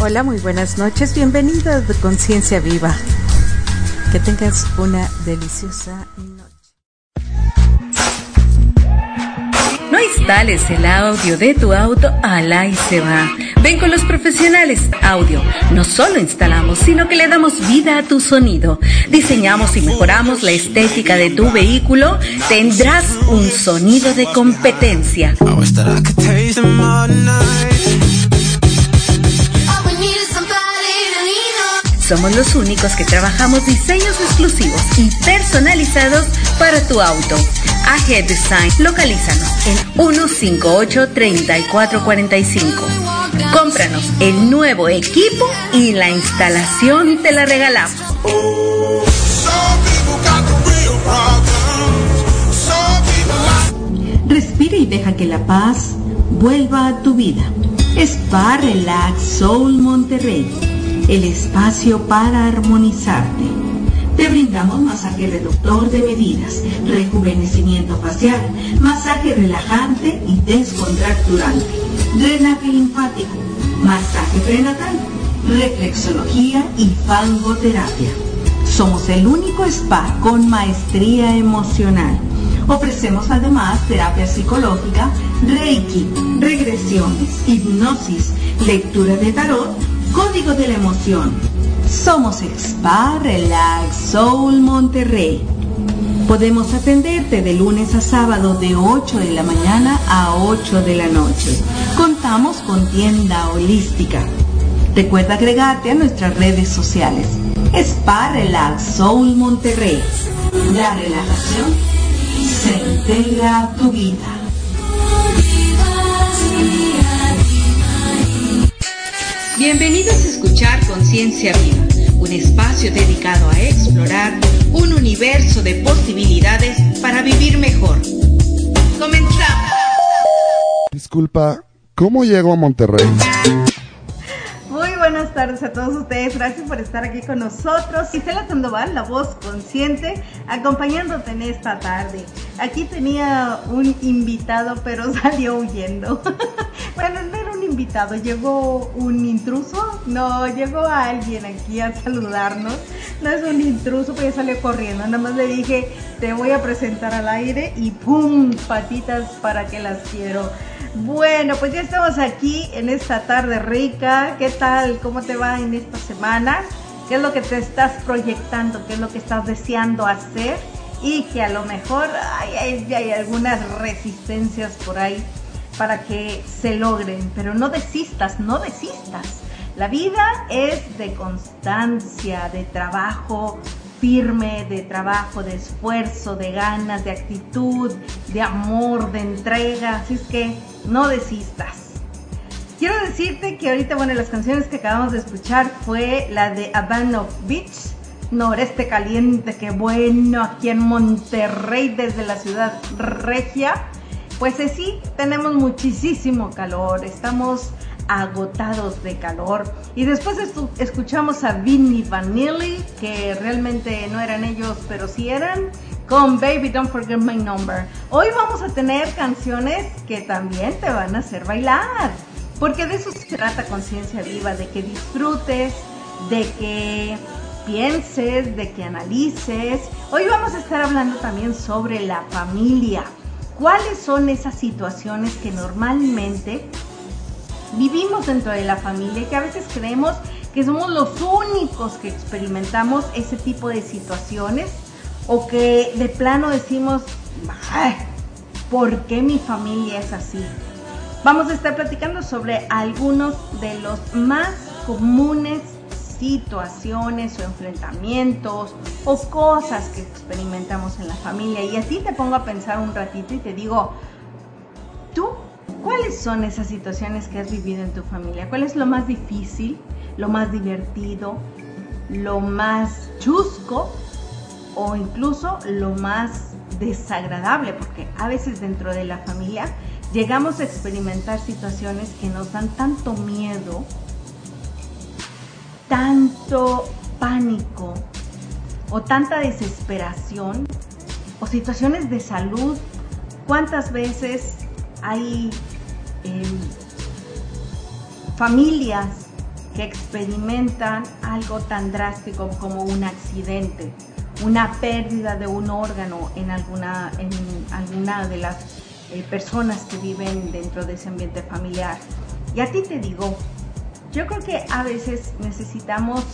Hola, muy buenas noches. Bienvenido de Conciencia Viva. Que tengas una deliciosa noche. No instales el audio de tu auto al y se va. Ven con los profesionales audio. No solo instalamos, sino que le damos vida a tu sonido. Diseñamos y mejoramos la estética de tu vehículo. Tendrás un sonido de competencia. Somos los únicos que trabajamos diseños exclusivos y personalizados para tu auto. AG Design, localízanos en 158-3445. Cómpranos el nuevo equipo y la instalación te la regalamos. Respira y deja que la paz vuelva a tu vida. Spa Relax Soul Monterrey el espacio para armonizarte. Te brindamos masaje reductor de medidas, rejuvenecimiento facial, masaje relajante y descontracturante, drenaje linfático, masaje prenatal, reflexología y fangoterapia. Somos el único spa con maestría emocional. Ofrecemos además terapia psicológica, reiki, regresiones, hipnosis, lectura de tarot Código de la Emoción. Somos Spa Relax Soul Monterrey. Podemos atenderte de lunes a sábado de 8 de la mañana a 8 de la noche. Contamos con tienda holística. Recuerda agregarte a nuestras redes sociales. Spa Relax Soul Monterrey. La relajación se integra a tu vida. Bienvenidos a escuchar Conciencia Viva, un espacio dedicado a explorar un universo de posibilidades para vivir mejor. Comenzamos. Disculpa, ¿cómo llego a Monterrey? Tardes a todos ustedes, gracias por estar aquí con nosotros. Gisela Sandoval, la voz consciente, acompañándote en esta tarde. Aquí tenía un invitado, pero salió huyendo. bueno, no era un invitado, llegó un intruso. No, llegó alguien aquí a saludarnos. No es un intruso, pero salió corriendo. Nada más le dije, te voy a presentar al aire y ¡pum! Patitas para que las quiero. Bueno, pues ya estamos aquí en esta tarde rica. ¿Qué tal? ¿Cómo te va en esta semana? ¿Qué es lo que te estás proyectando? ¿Qué es lo que estás deseando hacer? Y que a lo mejor hay, hay algunas resistencias por ahí para que se logren, pero no desistas, no desistas. La vida es de constancia, de trabajo firme, de trabajo, de esfuerzo, de ganas, de actitud, de amor, de entrega. Así es que no desistas. Quiero decirte que ahorita, bueno, las canciones que acabamos de escuchar fue la de Havana Beach, Noreste Caliente, que bueno, aquí en Monterrey, desde la ciudad regia pues sí, tenemos muchísimo calor, estamos agotados de calor. Y después escuchamos a Vinny Vanilli, que realmente no eran ellos, pero sí eran, con Baby Don't Forget My Number. Hoy vamos a tener canciones que también te van a hacer bailar, porque de eso se trata Conciencia Viva, de que disfrutes, de que pienses, de que analices. Hoy vamos a estar hablando también sobre la familia cuáles son esas situaciones que normalmente vivimos dentro de la familia y que a veces creemos que somos los únicos que experimentamos ese tipo de situaciones o que de plano decimos, ¿por qué mi familia es así? Vamos a estar platicando sobre algunos de los más comunes situaciones o enfrentamientos o cosas que experimentamos en la familia. Y así te pongo a pensar un ratito y te digo, ¿tú ¿Cuáles son esas situaciones que has vivido en tu familia? ¿Cuál es lo más difícil, lo más divertido, lo más chusco o incluso lo más desagradable? Porque a veces dentro de la familia llegamos a experimentar situaciones que nos dan tanto miedo, tanto pánico o tanta desesperación o situaciones de salud. ¿Cuántas veces hay em, familias que experimentan algo tan drástico como un accidente, una pérdida de un órgano en alguna, en alguna de las eh, personas que viven dentro de ese ambiente familiar. Y a ti te digo, yo creo que a veces necesitamos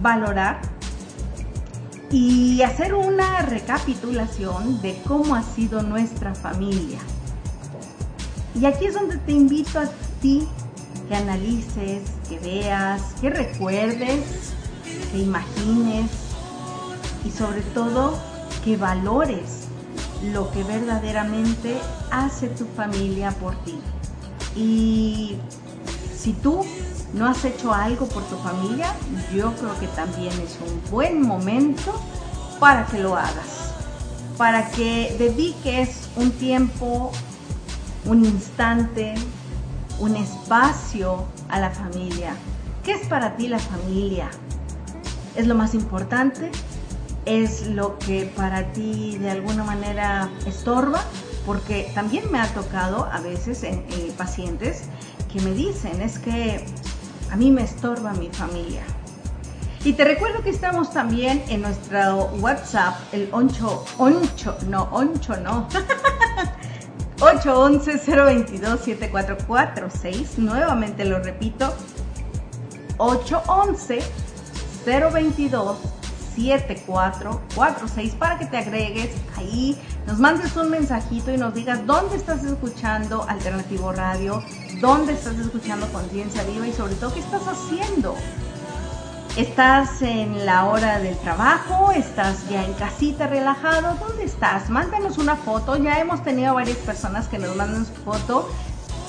valorar y hacer una recapitulación de cómo ha sido nuestra familia. Y aquí es donde te invito a ti que analices, que veas, que recuerdes, que imagines y sobre todo que valores lo que verdaderamente hace tu familia por ti. Y si tú no has hecho algo por tu familia, yo creo que también es un buen momento para que lo hagas, para que dediques un tiempo, un instante, un espacio a la familia. ¿Qué es para ti la familia? ¿Es lo más importante? ¿Es lo que para ti de alguna manera estorba? Porque también me ha tocado a veces en, pacientes que me dicen, es que a mí me estorba mi familia. Y te recuerdo que estamos también en nuestro WhatsApp, el 8, 8 no, 8 no. 811-022-7446. Nuevamente lo repito. 811-022-7446 para que te agregues ahí, nos mandes un mensajito y nos digas dónde estás escuchando Alternativo Radio, dónde estás escuchando Conciencia Viva y sobre todo qué estás haciendo. ¿Estás en la hora del trabajo? ¿Estás ya en casita relajado? ¿Dónde estás? Mándanos una foto. Ya hemos tenido varias personas que nos mandan su foto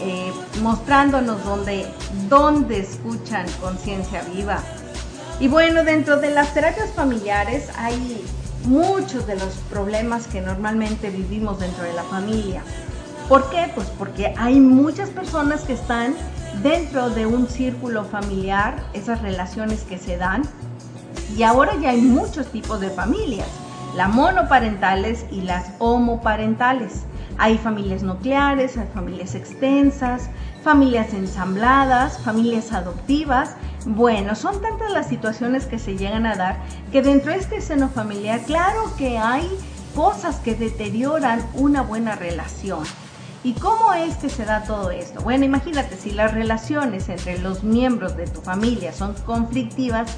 eh, mostrándonos dónde, dónde escuchan Conciencia Viva. Y bueno, dentro de las terapias familiares hay muchos de los problemas que normalmente vivimos dentro de la familia. ¿Por qué? Pues porque hay muchas personas que están dentro de un círculo familiar, esas relaciones que se dan. Y ahora ya hay muchos tipos de familias, las monoparentales y las homoparentales. Hay familias nucleares, hay familias extensas, familias ensambladas, familias adoptivas. Bueno, son tantas las situaciones que se llegan a dar que dentro de este seno familiar, claro que hay cosas que deterioran una buena relación. ¿Y cómo es que se da todo esto? Bueno, imagínate, si las relaciones entre los miembros de tu familia son conflictivas,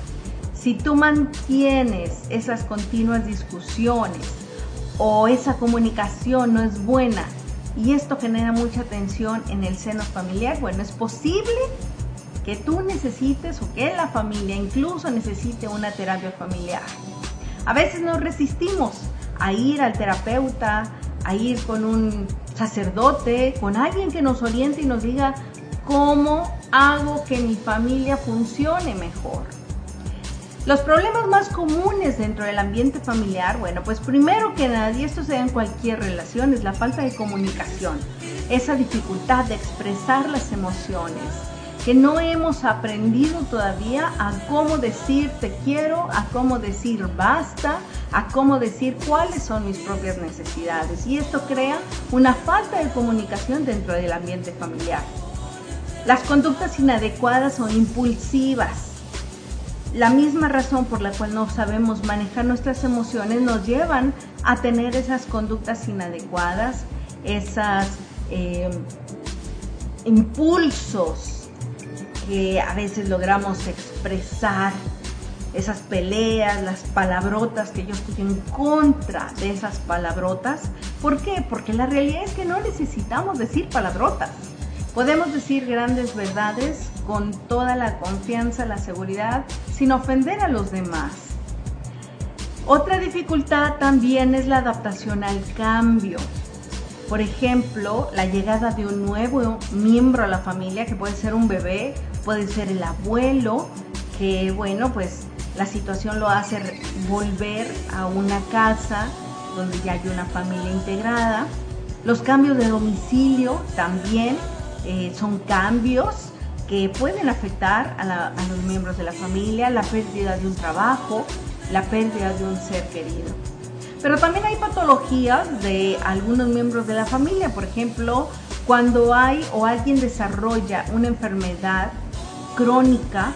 si tú mantienes esas continuas discusiones o esa comunicación no es buena y esto genera mucha tensión en el seno familiar, bueno, es posible que tú necesites o que la familia incluso necesite una terapia familiar. A veces nos resistimos a ir al terapeuta, a ir con un sacerdote, con alguien que nos oriente y nos diga cómo hago que mi familia funcione mejor. Los problemas más comunes dentro del ambiente familiar, bueno, pues primero que nada, y esto se da en cualquier relación, es la falta de comunicación, esa dificultad de expresar las emociones, que no hemos aprendido todavía a cómo decir te quiero, a cómo decir basta, a cómo decir cuáles son mis propias necesidades. Y esto crea una falta de comunicación dentro del ambiente familiar. Las conductas inadecuadas o impulsivas. La misma razón por la cual no sabemos manejar nuestras emociones nos llevan a tener esas conductas inadecuadas, esos eh, impulsos que a veces logramos expresar esas peleas, las palabrotas, que yo estoy en contra de esas palabrotas. ¿Por qué? Porque la realidad es que no necesitamos decir palabrotas. Podemos decir grandes verdades con toda la confianza, la seguridad, sin ofender a los demás. Otra dificultad también es la adaptación al cambio. Por ejemplo, la llegada de un nuevo miembro a la familia, que puede ser un bebé, puede ser el abuelo, que bueno, pues la situación lo hace volver a una casa donde ya hay una familia integrada. Los cambios de domicilio también eh, son cambios que pueden afectar a, a los miembros de la familia, la pérdida de un trabajo, la pérdida de un ser querido. Pero también hay patologías de algunos miembros de la familia, por ejemplo, cuando hay o alguien desarrolla una enfermedad crónica,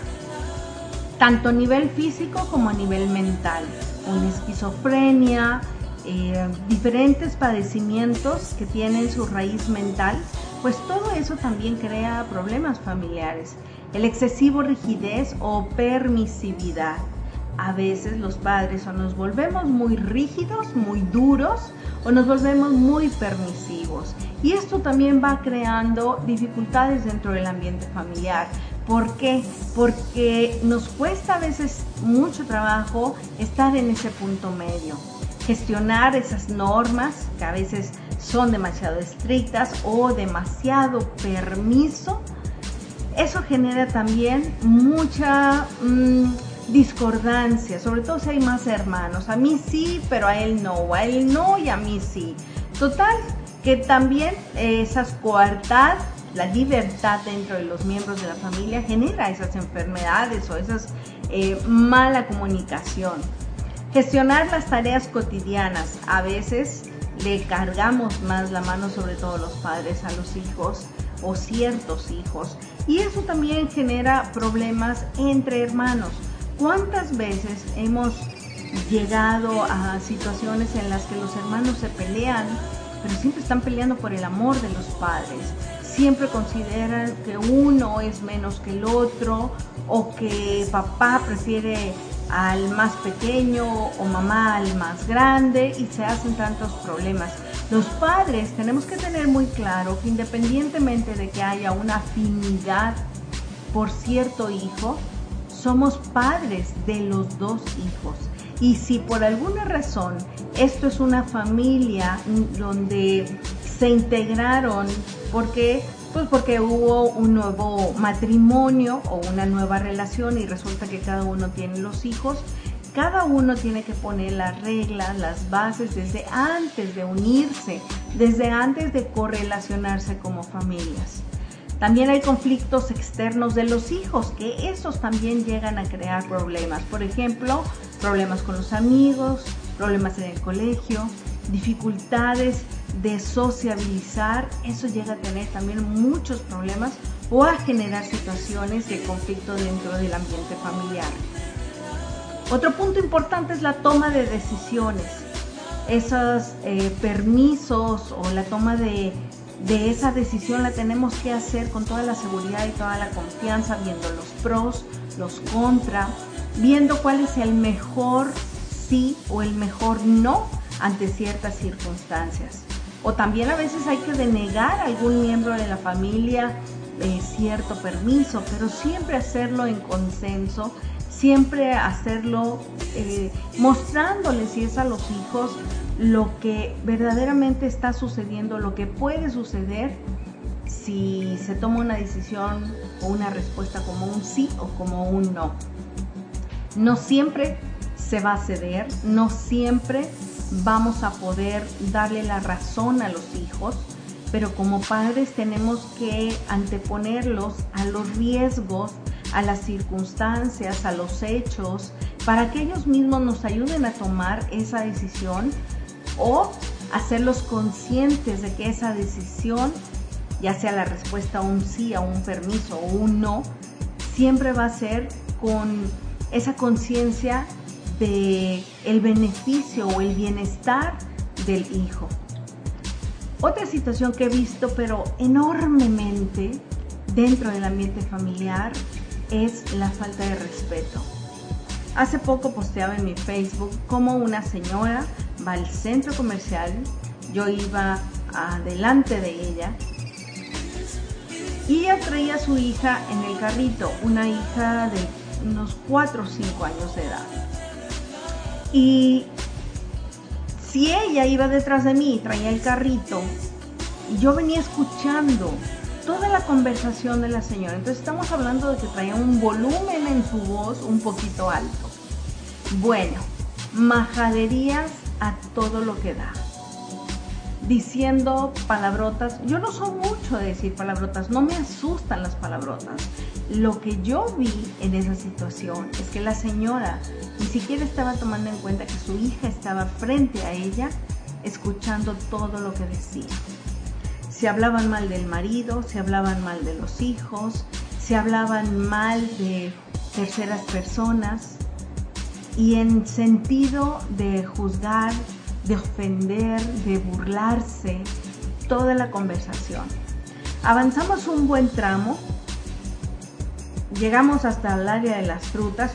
tanto a nivel físico como a nivel mental, una esquizofrenia, eh, diferentes padecimientos que tienen su raíz mental, pues todo eso también crea problemas familiares. El excesivo rigidez o permisividad a veces los padres o nos volvemos muy rígidos, muy duros o nos volvemos muy permisivos. Y esto también va creando dificultades dentro del ambiente familiar. ¿Por qué? Porque nos cuesta a veces mucho trabajo estar en ese punto medio. Gestionar esas normas que a veces son demasiado estrictas o demasiado permiso. Eso genera también mucha... Mm, discordancia, sobre todo si hay más hermanos. A mí sí, pero a él no, a él no y a mí sí. Total, que también esa coartad, la libertad dentro de los miembros de la familia genera esas enfermedades o esas eh, mala comunicación. Gestionar las tareas cotidianas. A veces le cargamos más la mano, sobre todo los padres, a los hijos o ciertos hijos. Y eso también genera problemas entre hermanos. ¿Cuántas veces hemos llegado a situaciones en las que los hermanos se pelean, pero siempre están peleando por el amor de los padres? Siempre consideran que uno es menos que el otro o que papá prefiere al más pequeño o mamá al más grande y se hacen tantos problemas. Los padres tenemos que tener muy claro que independientemente de que haya una afinidad por cierto hijo, somos padres de los dos hijos. Y si por alguna razón esto es una familia donde se integraron, porque pues porque hubo un nuevo matrimonio o una nueva relación y resulta que cada uno tiene los hijos, cada uno tiene que poner las reglas, las bases desde antes de unirse, desde antes de correlacionarse como familias. También hay conflictos externos de los hijos, que esos también llegan a crear problemas. Por ejemplo, problemas con los amigos, problemas en el colegio, dificultades de sociabilizar, eso llega a tener también muchos problemas o a generar situaciones de conflicto dentro del ambiente familiar. Otro punto importante es la toma de decisiones. Esos eh, permisos o la toma de de esa decisión la tenemos que hacer con toda la seguridad y toda la confianza, viendo los pros, los contra, viendo cuál es el mejor sí o el mejor no ante ciertas circunstancias. O también a veces hay que denegar a algún miembro de la familia eh, cierto permiso, pero siempre hacerlo en consenso, siempre hacerlo eh, mostrándoles si es a los hijos lo que verdaderamente está sucediendo, lo que puede suceder si se toma una decisión o una respuesta como un sí o como un no. No siempre se va a ceder, no siempre vamos a poder darle la razón a los hijos, pero como padres tenemos que anteponerlos a los riesgos, a las circunstancias, a los hechos, para que ellos mismos nos ayuden a tomar esa decisión o hacerlos conscientes de que esa decisión, ya sea la respuesta a un sí, a un permiso o un no, siempre va a ser con esa conciencia de el beneficio o el bienestar del hijo. Otra situación que he visto, pero enormemente dentro del ambiente familiar, es la falta de respeto. Hace poco posteaba en mi Facebook como una señora va al centro comercial, yo iba adelante de ella y ella traía a su hija en el carrito, una hija de unos 4 o 5 años de edad. Y si ella iba detrás de mí y traía el carrito, yo venía escuchando toda la conversación de la señora. Entonces estamos hablando de que traía un volumen en su voz un poquito alto. Bueno, majaderías a todo lo que da. Diciendo palabrotas. Yo no soy mucho de decir palabrotas, no me asustan las palabrotas. Lo que yo vi en esa situación es que la señora ni siquiera estaba tomando en cuenta que su hija estaba frente a ella, escuchando todo lo que decía se hablaban mal del marido, se hablaban mal de los hijos, se hablaban mal de terceras personas y en sentido de juzgar, de ofender, de burlarse, toda la conversación. Avanzamos un buen tramo, llegamos hasta el área de las frutas,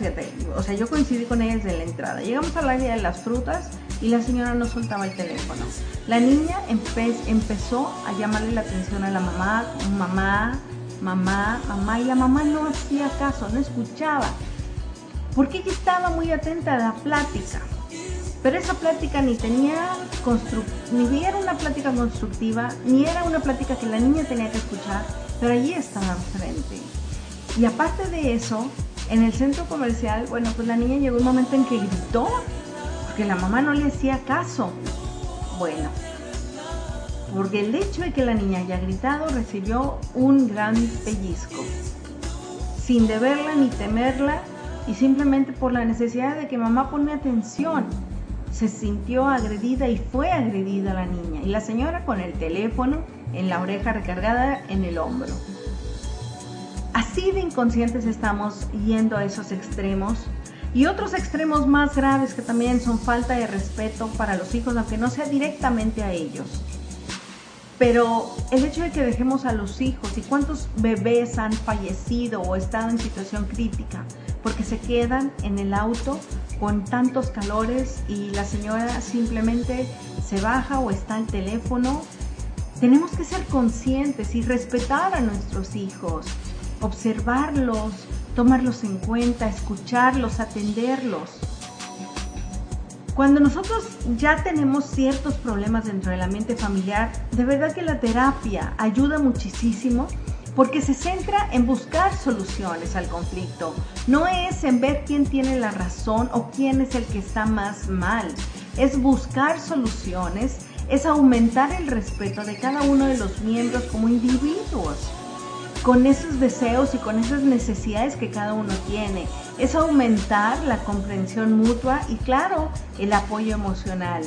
o sea, yo coincidí con ella desde la entrada, llegamos al área de las frutas y la señora no soltaba el teléfono. La niña empezó a llamarle la atención a la mamá, mamá, mamá, mamá, y la mamá no hacía caso, no escuchaba, porque ella estaba muy atenta a la plática. Pero esa plática ni tenía ni era una plática constructiva, ni era una plática que la niña tenía que escuchar, pero allí estaba enfrente. Y aparte de eso, en el centro comercial, bueno, pues la niña llegó un momento en que gritó que la mamá no le hacía caso. Bueno, porque el hecho de que la niña haya gritado recibió un gran pellizco, sin deberla ni temerla y simplemente por la necesidad de que mamá pone atención. Se sintió agredida y fue agredida la niña y la señora con el teléfono en la oreja recargada en el hombro. Así de inconscientes estamos yendo a esos extremos y otros extremos más graves que también son falta de respeto para los hijos, aunque no sea directamente a ellos. Pero el hecho de que dejemos a los hijos y cuántos bebés han fallecido o estado en situación crítica porque se quedan en el auto con tantos calores y la señora simplemente se baja o está al teléfono. Tenemos que ser conscientes y respetar a nuestros hijos, observarlos, tomarlos en cuenta, escucharlos, atenderlos. Cuando nosotros ya tenemos ciertos problemas dentro de la mente familiar, de verdad que la terapia ayuda muchísimo porque se centra en buscar soluciones al conflicto. No es en ver quién tiene la razón o quién es el que está más mal. Es buscar soluciones, es aumentar el respeto de cada uno de los miembros como individuos con esos deseos y con esas necesidades que cada uno tiene. Es aumentar la comprensión mutua y claro, el apoyo emocional.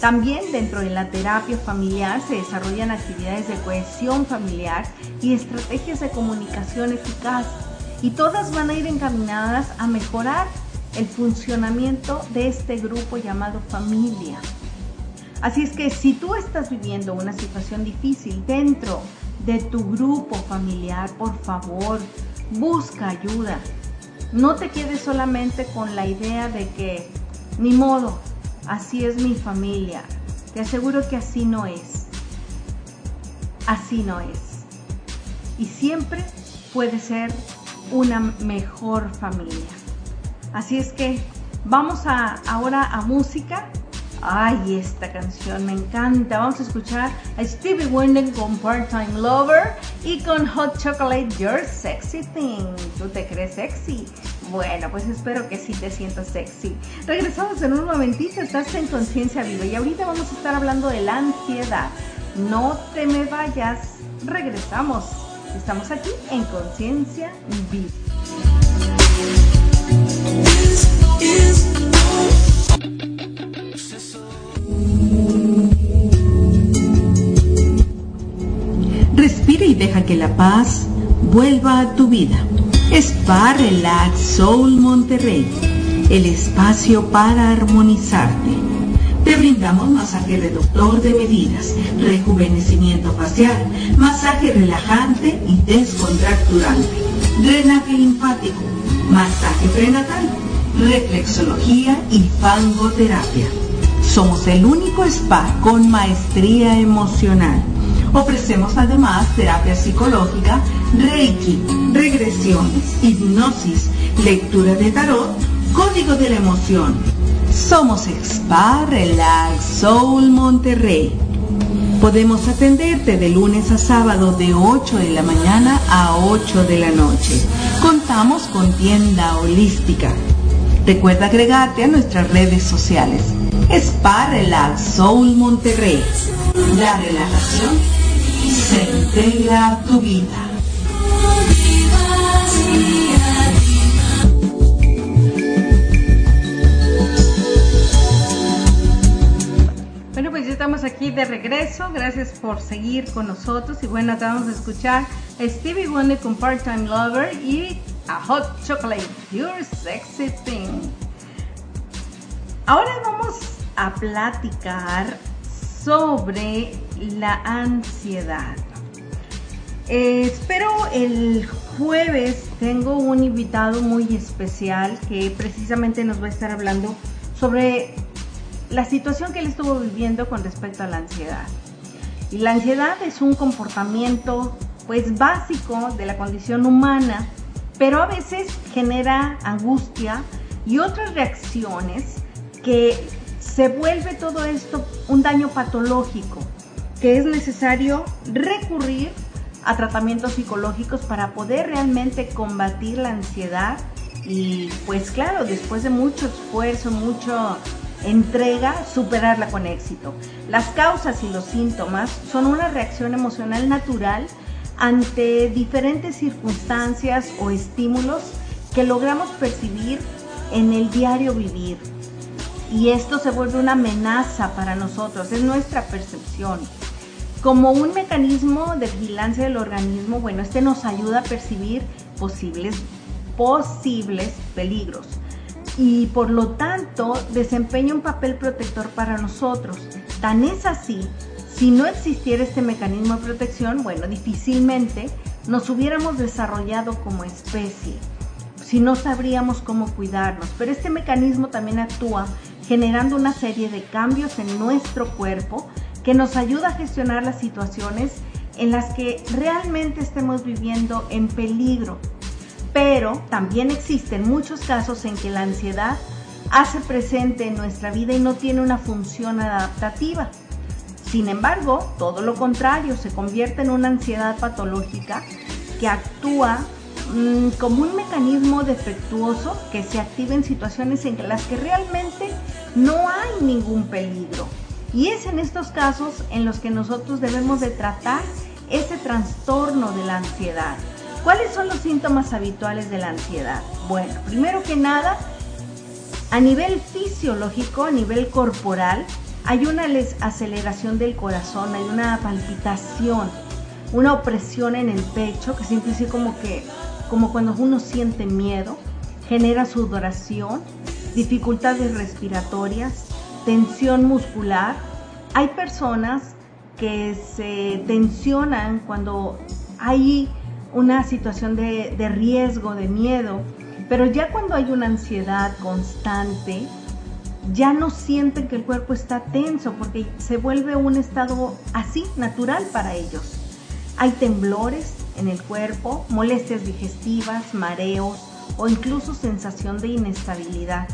También dentro de la terapia familiar se desarrollan actividades de cohesión familiar y estrategias de comunicación eficaz y todas van a ir encaminadas a mejorar el funcionamiento de este grupo llamado familia. Así es que si tú estás viviendo una situación difícil dentro de tu grupo familiar, por favor, busca ayuda. No te quedes solamente con la idea de que, ni modo, así es mi familia. Te aseguro que así no es. Así no es. Y siempre puede ser una mejor familia. Así es que vamos a, ahora a música Ay, esta canción me encanta. Vamos a escuchar a Stevie Wonder con Part-Time Lover y con Hot Chocolate Your Sexy Thing. ¿Tú te crees sexy? Bueno, pues espero que sí te sientas sexy. Regresamos en un momentito, estás en conciencia viva y ahorita vamos a estar hablando de la ansiedad. No te me vayas, regresamos. Estamos aquí en conciencia viva. Respira y deja que la paz vuelva a tu vida. Spa Relax Soul Monterrey, el espacio para armonizarte. Te brindamos masaje reductor de medidas, rejuvenecimiento facial, masaje relajante y descontracturante, drenaje linfático, masaje prenatal, reflexología y fangoterapia. Somos el único spa con maestría emocional Ofrecemos además terapia psicológica, reiki, regresiones, hipnosis, lectura de tarot, código de la emoción. Somos Spa Relax Soul Monterrey. Podemos atenderte de lunes a sábado de 8 de la mañana a 8 de la noche. Contamos con tienda holística. Recuerda agregarte a nuestras redes sociales. Spa Relax Soul Monterrey. La relajación se integra a tu vida. estamos aquí de regreso. Gracias por seguir con nosotros. Y bueno, acabamos de escuchar a Stevie Wonder con Part-Time Lover y a Hot Chocolate, Your Sexy Thing. Ahora vamos a platicar sobre la ansiedad. Eh, espero el jueves tengo un invitado muy especial que precisamente nos va a estar hablando sobre la situación que él estuvo viviendo con respecto a la ansiedad. Y la ansiedad es un comportamiento pues básico de la condición humana, pero a veces genera angustia y otras reacciones que se vuelve todo esto un daño patológico, que es necesario recurrir a tratamientos psicológicos para poder realmente combatir la ansiedad y pues claro, después de mucho esfuerzo, mucho entrega, superarla con éxito. Las causas y los síntomas son una reacción emocional natural ante diferentes circunstancias o estímulos que logramos percibir en el diario vivir. Y esto se vuelve una amenaza para nosotros, es nuestra percepción. Como un mecanismo de vigilancia del organismo, bueno, este nos ayuda a percibir posibles, posibles peligros y por lo tanto desempeña un papel protector para nosotros. Tan es así, si no existiera este mecanismo de protección, bueno, difícilmente nos hubiéramos desarrollado como especie, si no sabríamos cómo cuidarnos. Pero este mecanismo también actúa generando una serie de cambios en nuestro cuerpo que nos ayuda a gestionar las situaciones en las que realmente estemos viviendo en peligro pero también existen muchos casos en que la ansiedad hace presente en nuestra vida y no tiene una función adaptativa. Sin embargo, todo lo contrario, se convierte en una ansiedad patológica que actúa mm, como un mecanismo defectuoso que se activa en situaciones en las que realmente no hay ningún peligro. Y es en estos casos en los que nosotros debemos de tratar ese trastorno de la ansiedad. ¿Cuáles son los síntomas habituales de la ansiedad? Bueno, primero que nada, a nivel fisiológico, a nivel corporal, hay una aceleración del corazón, hay una palpitación, una opresión en el pecho, que siempre es como que, como cuando uno siente miedo, genera sudoración, dificultades respiratorias, tensión muscular. Hay personas que se tensionan cuando hay una situación de, riesgo, de miedo, pero ya cuando hay una ansiedad constante, ya no sienten que el cuerpo está tenso porque se vuelve un estado así, natural para ellos. Hay temblores en el cuerpo, molestias digestivas, mareos o incluso sensación de inestabilidad.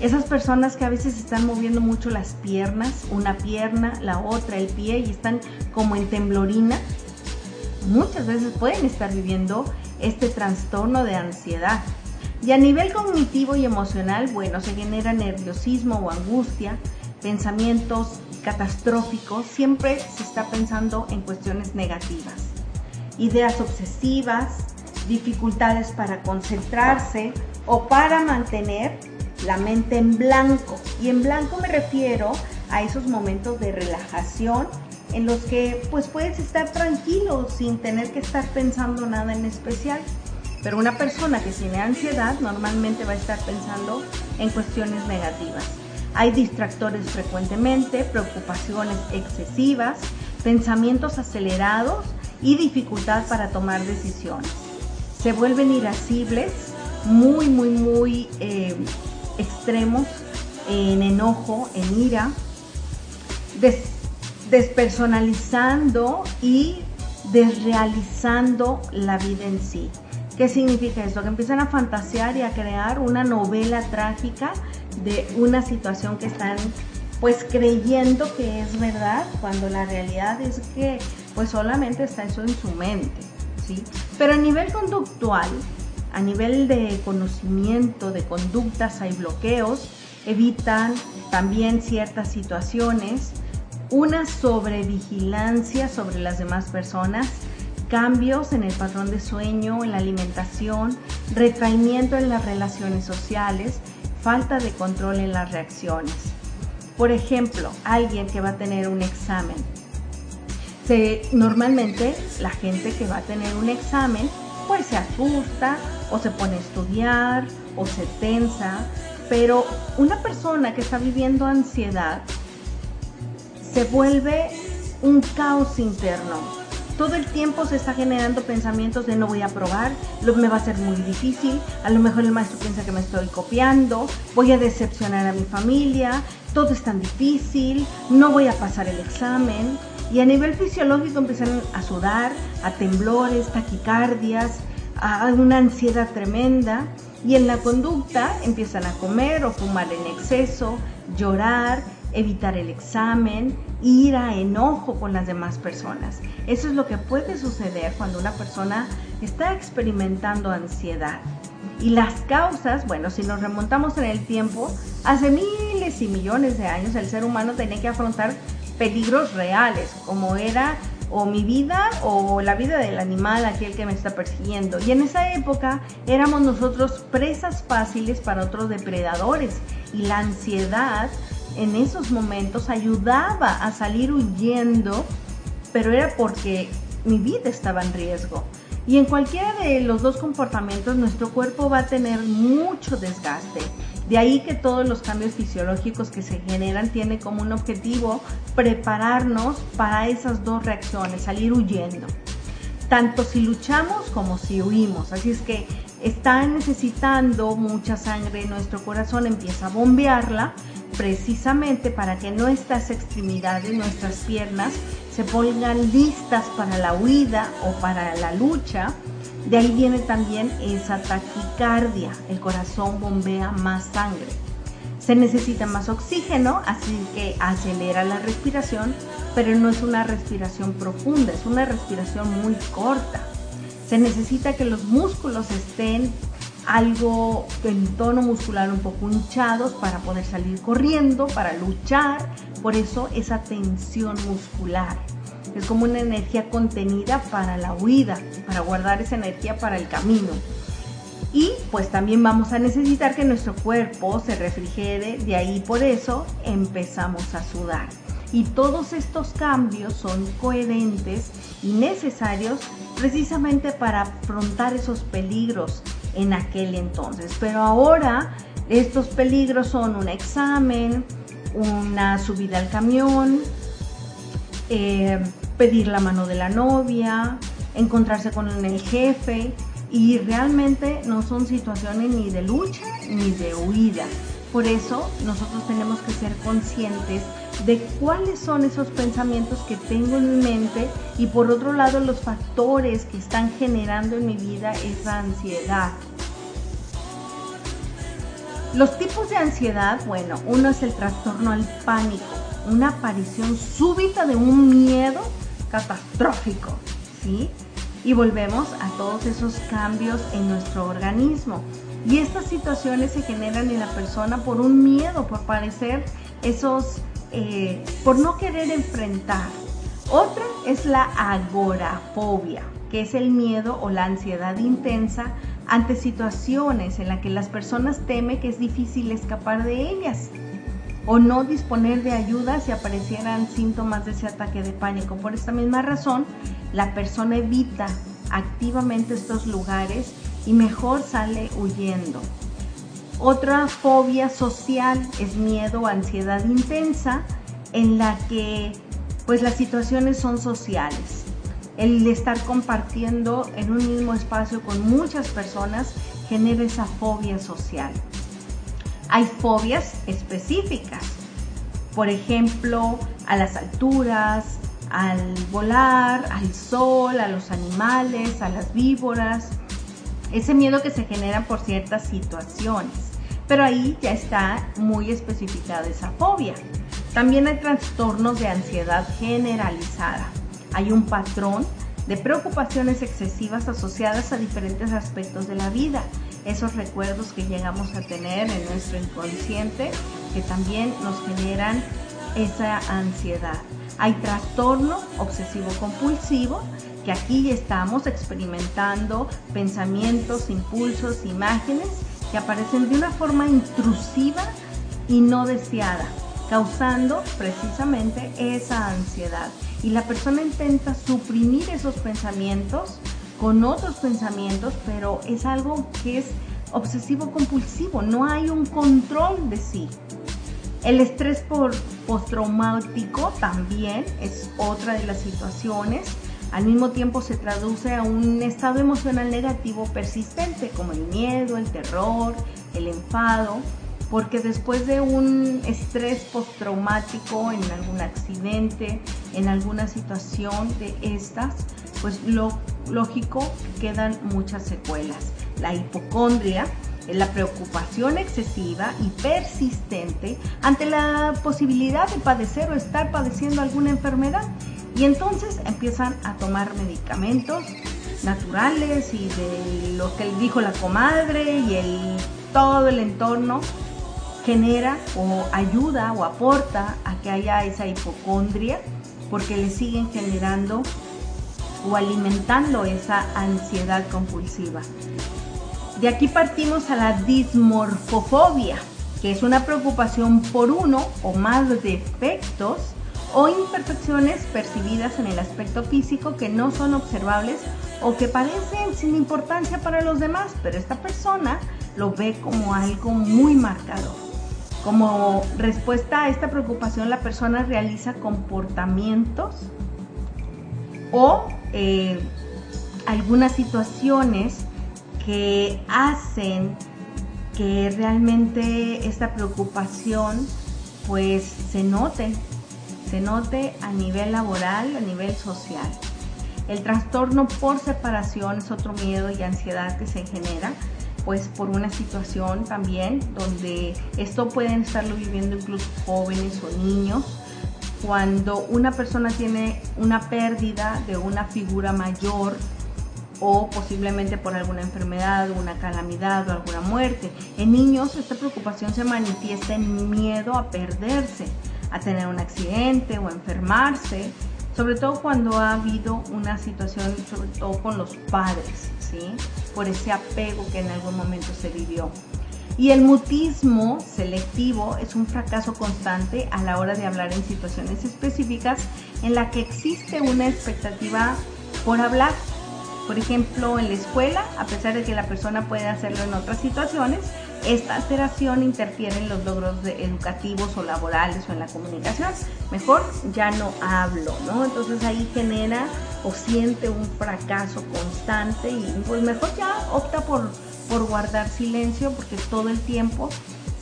Esas personas que a veces están moviendo mucho las piernas, una pierna, la otra, el pie y están como en temblorina, muchas veces pueden estar viviendo este trastorno de ansiedad. Y a nivel cognitivo y emocional, bueno, se genera nerviosismo o angustia, pensamientos catastróficos, siempre se está pensando en cuestiones negativas. Ideas obsesivas, dificultades para concentrarse o para mantener la mente en blanco. Y en blanco me refiero a esos momentos de relajación en los que pues puedes estar tranquilo sin tener que estar pensando nada en especial. Pero una persona que tiene ansiedad normalmente va a estar pensando en cuestiones negativas. Hay distractores frecuentemente, preocupaciones excesivas, pensamientos acelerados y dificultad para tomar decisiones. Se vuelven irascibles, muy, muy, muy eh, extremos en enojo, en ira, despersonalizando y desrealizando la vida en sí. ¿Qué significa esto? Que empiezan a fantasear y a crear una novela trágica de una situación que están pues creyendo que es verdad cuando la realidad es que pues solamente está eso en su mente, ¿sí? Pero a nivel conductual, a nivel de conocimiento de conductas hay bloqueos, evitan también ciertas situaciones, una sobrevigilancia sobre las demás personas, cambios en el patrón de sueño, en la alimentación, retraimiento en las relaciones sociales, falta de control en las reacciones. Por ejemplo, alguien que va a tener un examen. normalmente la gente que va a tener un examen pues se asusta o se pone a estudiar o se tensa, pero una persona que está viviendo ansiedad se vuelve un caos interno todo el tiempo se está generando pensamientos de no voy a probar, me va a ser muy difícil, a lo mejor el maestro piensa que me estoy copiando, voy a decepcionar a mi familia, todo es tan difícil, no voy a pasar el examen. Y a nivel fisiológico empiezan a sudar, a temblores, taquicardias, a una ansiedad tremenda. Y en la conducta empiezan a comer o fumar en exceso, llorar, evitar el examen, ir a enojo con las demás personas. Eso es lo que puede suceder cuando una persona está experimentando ansiedad. Y las causas, bueno, si nos remontamos en el tiempo, hace miles y millones de años el ser humano tenía que afrontar peligros reales, como era o mi vida o la vida del animal, aquel que me está persiguiendo. Y en esa época éramos nosotros presas fáciles para otros depredadores y la ansiedad en esos momentos ayudaba a salir huyendo, pero era porque mi vida estaba en riesgo. Y en cualquiera de los dos comportamientos nuestro cuerpo va a tener mucho desgaste. De ahí que todos los cambios fisiológicos que se generan tienen como un objetivo prepararnos para esas dos reacciones, salir huyendo. Tanto si luchamos como si huimos. Así es que está necesitando mucha sangre, nuestro corazón empieza a bombearla precisamente para que nuestras extremidades, nuestras piernas, se pongan listas para la huida o para la lucha. De ahí viene también esa taquicardia, el corazón bombea más sangre. Se necesita más oxígeno, así que acelera la respiración, pero no es una respiración profunda, es una respiración muy corta. Se necesita que los músculos estén algo en tono muscular un poco hinchados para poder salir corriendo, para luchar. Por eso esa tensión muscular. Es como una energía contenida para la huida, para guardar esa energía para el camino. Y pues también vamos a necesitar que nuestro cuerpo se refrigere, de ahí por eso empezamos a sudar. Y todos estos cambios son coherentes y necesarios precisamente para afrontar esos peligros en aquel entonces. Pero ahora estos peligros son un examen, una subida al camión, eh, pedir la mano de la novia, encontrarse con el jefe y realmente no son situaciones ni de lucha ni de huida. Por eso nosotros tenemos que ser conscientes de cuáles son esos pensamientos que tengo en mi mente y por otro lado los factores que están generando en mi vida esa ansiedad. Los tipos de ansiedad, bueno, uno es el trastorno al pánico, una aparición súbita de un miedo catastrófico, ¿sí? Y volvemos a todos esos cambios en nuestro organismo. Y estas situaciones se generan en la persona por un miedo, por parecer esos, eh, por no querer enfrentar. Otra es la agorafobia, que es el miedo o la ansiedad intensa ante situaciones en las que las personas temen que es difícil escapar de ellas o no disponer de ayuda si aparecieran síntomas de ese ataque de pánico. Por esta misma razón, la persona evita activamente estos lugares y mejor sale huyendo. Otra fobia social es miedo o ansiedad intensa en la que pues las situaciones son sociales. El estar compartiendo en un mismo espacio con muchas personas genera esa fobia social. Hay fobias específicas, por ejemplo, a las alturas, al volar, al sol, a los animales, a las víboras, ese miedo que se genera por ciertas situaciones. Pero ahí ya está muy especificada esa fobia. También hay trastornos de ansiedad generalizada. Hay un patrón de preocupaciones excesivas asociadas a diferentes aspectos de la vida. Esos recuerdos que llegamos a tener en nuestro inconsciente que también nos generan esa ansiedad. Hay trastorno obsesivo compulsivo, que aquí estamos experimentando pensamientos, impulsos, imágenes que aparecen de una forma intrusiva y no deseada, causando precisamente esa ansiedad. Y la persona intenta suprimir esos pensamientos con otros pensamientos, pero es algo que es obsesivo compulsivo, no hay un control de sí. El estrés por postraumático también es otra de las situaciones. Al mismo tiempo se traduce a un estado emocional negativo persistente como el miedo, el terror, el enfado, porque después de un estrés postraumático en algún accidente, en alguna situación de estas, pues lo lógico quedan muchas secuelas. La hipocondria la preocupación excesiva y persistente ante la posibilidad de padecer o estar padeciendo alguna enfermedad. Y entonces empiezan a tomar medicamentos naturales y de lo que dijo la comadre y el, todo el entorno genera o ayuda o aporta a que haya esa hipocondria porque le siguen generando o alimentando esa ansiedad compulsiva. De aquí partimos a la dismorfofobia, que es una preocupación por uno o más defectos o imperfecciones percibidas en el aspecto físico que no son observables o que parecen sin importancia para los demás, pero esta persona lo ve como algo muy marcado. Como respuesta a esta preocupación, la persona realiza comportamientos o eh, algunas situaciones que hacen que realmente esta preocupación pues se note, se note a nivel laboral, a nivel social. El trastorno por separación es otro miedo y ansiedad que se genera pues por una situación también donde esto pueden estarlo viviendo incluso jóvenes o niños cuando una persona tiene una pérdida de una figura mayor o posiblemente por alguna enfermedad, una calamidad o alguna muerte. En niños esta preocupación se manifiesta en miedo a perderse, a tener un accidente o enfermarse, sobre todo cuando ha habido una situación, sobre todo con los padres, ¿sí? por ese apego que en algún momento se vivió. Y el mutismo selectivo es un fracaso constante a la hora de hablar en situaciones específicas en la que existe una expectativa por hablar por ejemplo, en la escuela, a pesar de que la persona puede hacerlo en otras situaciones, esta alteración interfiere en los logros educativos o laborales o en la comunicación. Mejor ya no hablo, ¿no? Entonces ahí genera o siente un fracaso constante y pues mejor ya opta por, por guardar silencio porque todo el tiempo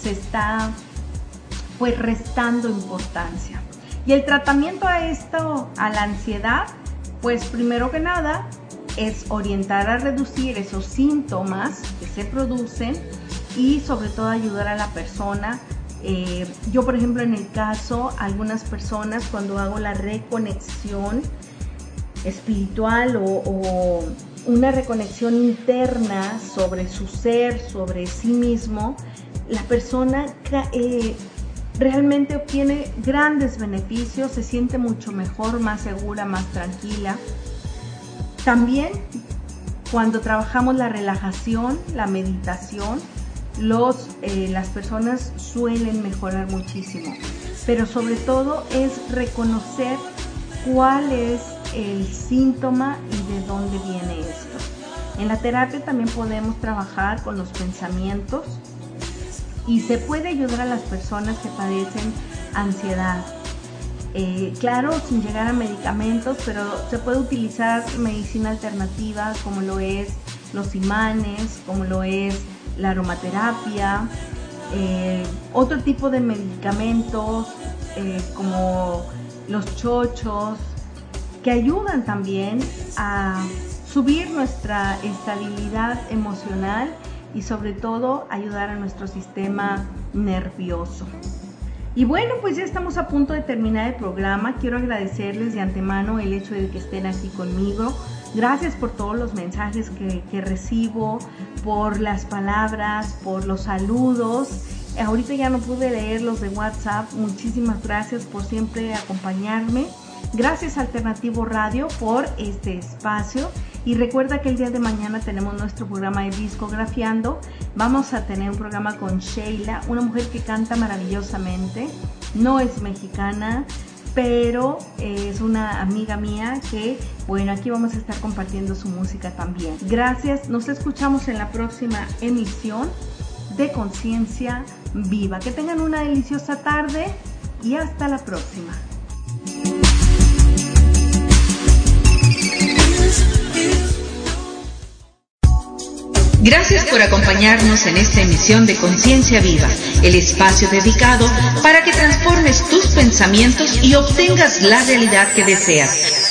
se está pues restando importancia. Y el tratamiento a esto, a la ansiedad, pues primero que nada, es orientar a reducir esos síntomas que se producen y sobre todo ayudar a la persona. Eh, yo, por ejemplo, en el caso, algunas personas cuando hago la reconexión espiritual o, una reconexión interna sobre su ser, sobre sí mismo, la persona eh, realmente obtiene grandes beneficios, se siente mucho mejor, más segura, más tranquila. También cuando trabajamos la relajación, la meditación, los, eh, las personas suelen mejorar muchísimo. Pero sobre todo es reconocer cuál es el síntoma y de dónde viene esto. En la terapia también podemos trabajar con los pensamientos y se puede ayudar a las personas que padecen ansiedad, eh, claro, sin llegar a medicamentos, pero se puede utilizar medicina alternativa como lo es los imanes, como lo es la aromaterapia, eh, otro tipo de medicamentos eh, como los chochos, que ayudan también a subir nuestra estabilidad emocional y sobre todo ayudar a nuestro sistema nervioso. Y bueno, pues ya estamos a punto de terminar el programa. Quiero agradecerles de antemano el hecho de que estén aquí conmigo. Gracias por todos los mensajes que, recibo, por las palabras, por los saludos. Ahorita ya no pude leer los de WhatsApp. Muchísimas gracias por siempre acompañarme. Gracias Alternativo Radio por este espacio y recuerda que el día de mañana tenemos nuestro programa de discografiando. Vamos a tener un programa con Sheila, una mujer que canta maravillosamente. No es mexicana, pero es una amiga mía que, bueno, aquí vamos a estar compartiendo su música también. Gracias, nos escuchamos en la próxima emisión de Conciencia Viva. Que tengan una deliciosa tarde y hasta la próxima. Gracias por acompañarnos en esta emisión de Conciencia Viva, el espacio dedicado para que transformes tus pensamientos y obtengas la realidad que deseas.